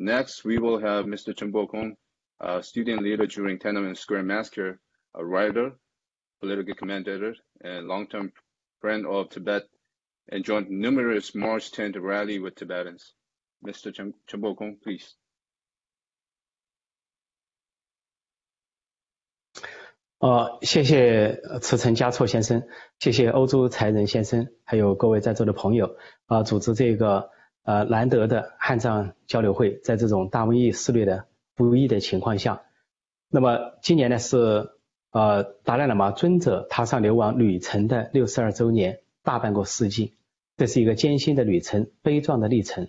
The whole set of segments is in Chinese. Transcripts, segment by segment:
Next, we will have Mr. Chen Bokong, a student leader during Tiananmen Square massacre, a writer, political commentator, and long-term friend of Tibet, and joined numerous March 10th rally with Tibetans. Mr. Chen, Chen Bokong, please. 呃，谢谢慈诚嘉措先生，谢谢欧洲才仁先生，还有各位在座的朋友啊，组织这个 呃难得的汉藏交流会，在这种大瘟疫肆虐的不易的情况下，那么今年呢是呃达赖喇嘛尊者踏上流亡旅程的六十二周年，大半个世纪，这是一个艰辛的旅程，悲壮的历程，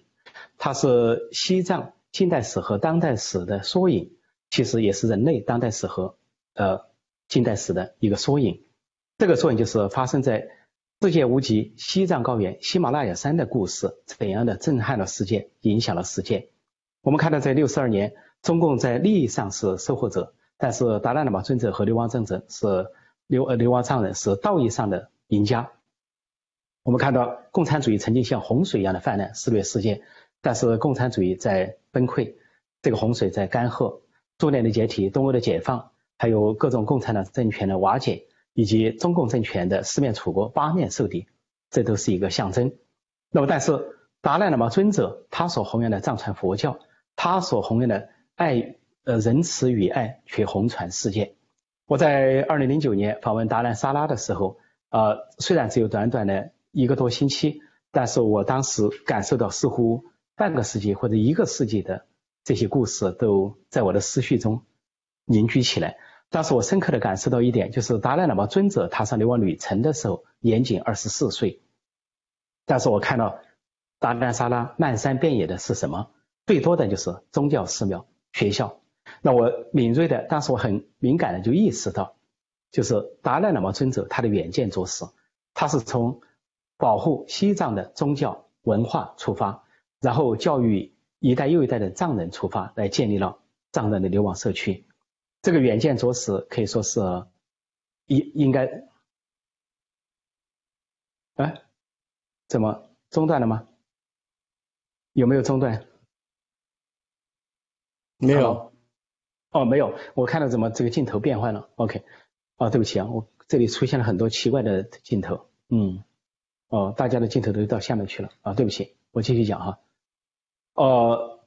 它是西藏近代史和当代史的缩影，其实也是人类当代史和呃。近代史的一个缩影，这个缩影就是发生在世界无极西藏高原喜马拉雅山的故事，怎样的震撼了世界，影响了世界。我们看到，在六十二年，中共在利益上是收获者，但是达赖喇嘛尊者和流亡政者是流呃流亡藏人是道义上的赢家。我们看到，共产主义曾经像洪水一样的泛滥肆虐世界，但是共产主义在崩溃，这个洪水在干涸，苏联的解体，东欧的解放。还有各种共产党政权的瓦解，以及中共政权的四面楚歌、八面受敌，这都是一个象征。那么，但是达赖喇嘛尊者他所弘扬的藏传佛教，他所弘扬的爱呃仁慈与爱却红传世界。我在二零零九年访问达兰萨拉的时候，呃，虽然只有短短的一个多星期，但是我当时感受到似乎半个世纪或者一个世纪的这些故事都在我的思绪中凝聚起来。当时我深刻的感受到一点，就是达赖喇嘛尊者踏上流亡旅程的时候，年仅二十四岁。但是我看到达赖萨拉漫山遍野的是什么？最多的就是宗教寺庙、学校。那我敏锐的，当时我很敏感的就意识到，就是达赖喇嘛尊者他的远见卓识，他是从保护西藏的宗教文化出发，然后教育一代又一代的藏人出发，来建立了藏人的流亡社区。这个远见着实可以说是应应该，哎，怎么中断了吗？有没有中断？没有。哦，没有。我看到怎么这个镜头变换了？OK。哦，对不起啊，我这里出现了很多奇怪的镜头。嗯。哦，大家的镜头都到下面去了啊，对不起，我继续讲哈。哦，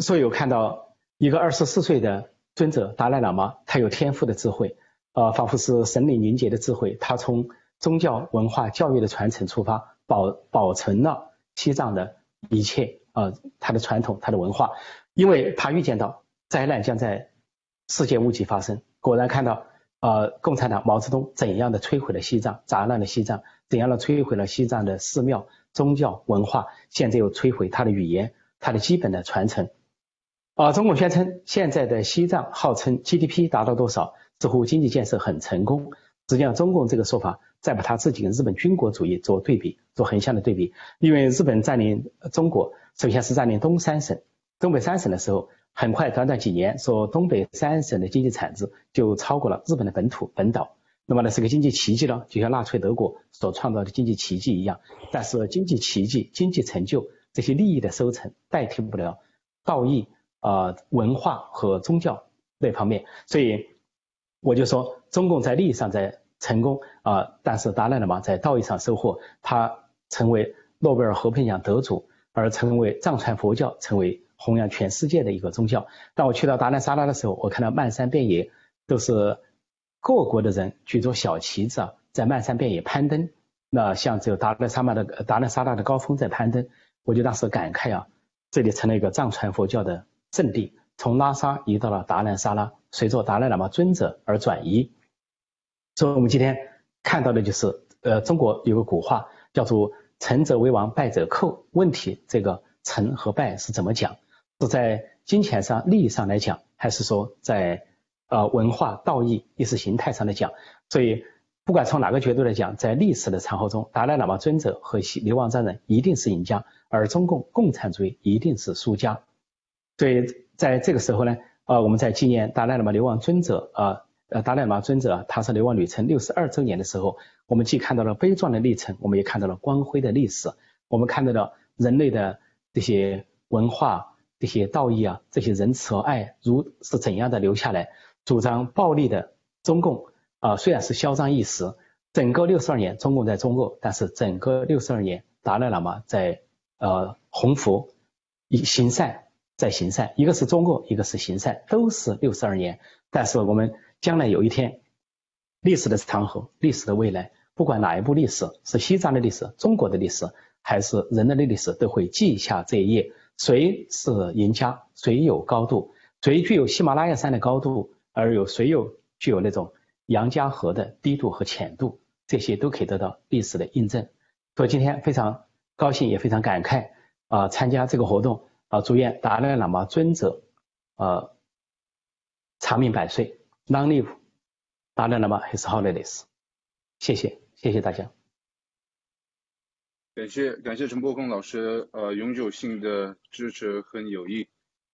所以我看到一个二十四岁的。尊者达赖喇嘛，他有天赋的智慧，呃，仿佛是神灵凝结的智慧。他从宗教文化教育的传承出发，保保存了西藏的一切，呃，他的传统，他的文化。因为他预见到灾难将在世界无极发生，果然看到，呃，共产党毛泽东怎样的摧毁了西藏，砸烂了西藏，怎样的摧毁了西藏的寺庙、宗教文化，现在又摧毁他的语言，他的基本的传承。啊，中共宣称现在的西藏号称 GDP 达到多少，似乎经济建设很成功。实际上，中共这个说法再把他自己跟日本军国主义做对比，做横向的对比。因为日本占领中国，首先是占领东三省、东北三省的时候，很快短短几年，说东北三省的经济产值就超过了日本的本土本岛。那么呢，是个经济奇迹了，就像纳粹德国所创造的经济奇迹一样。但是，经济奇迹、经济成就这些利益的收成，代替不了道义。啊，文化和宗教那方面，所以我就说，中共在利益上在成功啊，但是达赖喇嘛在道义上收获，他成为诺贝尔和平奖得主，而成为藏传佛教成为弘扬全世界的一个宗教。当我去到达赖萨拉的时候，我看到漫山遍野都是各国的人举着小旗子啊，在漫山遍野攀登，那像只有达赖萨拉的达赖萨拉的高峰在攀登，我就当时感慨啊，这里成了一个藏传佛教的。阵地从拉萨移到了达兰萨拉，随着达赖喇嘛尊者而转移。所以，我们今天看到的就是，呃，中国有个古话叫做“成者为王，败者寇”。问题这个成和败是怎么讲？是在金钱上、利益上来讲，还是说在呃文化、道义、意识形态上来讲？所以，不管从哪个角度来讲，在历史的长河中，达赖喇嘛尊者和流亡藏人一定是赢家，而中共共产主义一定是输家。所以在这个时候呢，呃，我们在纪念达赖喇嘛流亡尊者，呃，呃，达赖喇嘛尊者他是流亡旅程六十二周年的时候，我们既看到了悲壮的历程，我们也看到了光辉的历史，我们看到了人类的这些文化、这些道义啊，这些仁慈和爱，如是怎样的留下来？主张暴力的中共啊，虽然是嚣张一时，整个六十二年中共在中国，但是整个六十二年达赖喇嘛在呃弘福以行善，在行善，一个是中共，一个是行善，都是六十二年。但是我们将来有一天，历史的长河，历史的未来，不管哪一部历史，是西藏的历史，中国的历史，还是人类的历史，都会记下这一页。谁是赢家？谁有高度？谁具有喜马拉雅山的高度？而有谁有具有那种杨家河的低度和浅度？这些都可以得到历史的印证。所以今天非常高兴，也非常感慨啊！参加这个活动啊！祝愿达赖喇嘛尊者呃长命百岁，Long live 达赖喇嘛 His Holiness。谢谢，谢谢大家。感谢感谢陈伯公老师呃永久性的支持和友谊。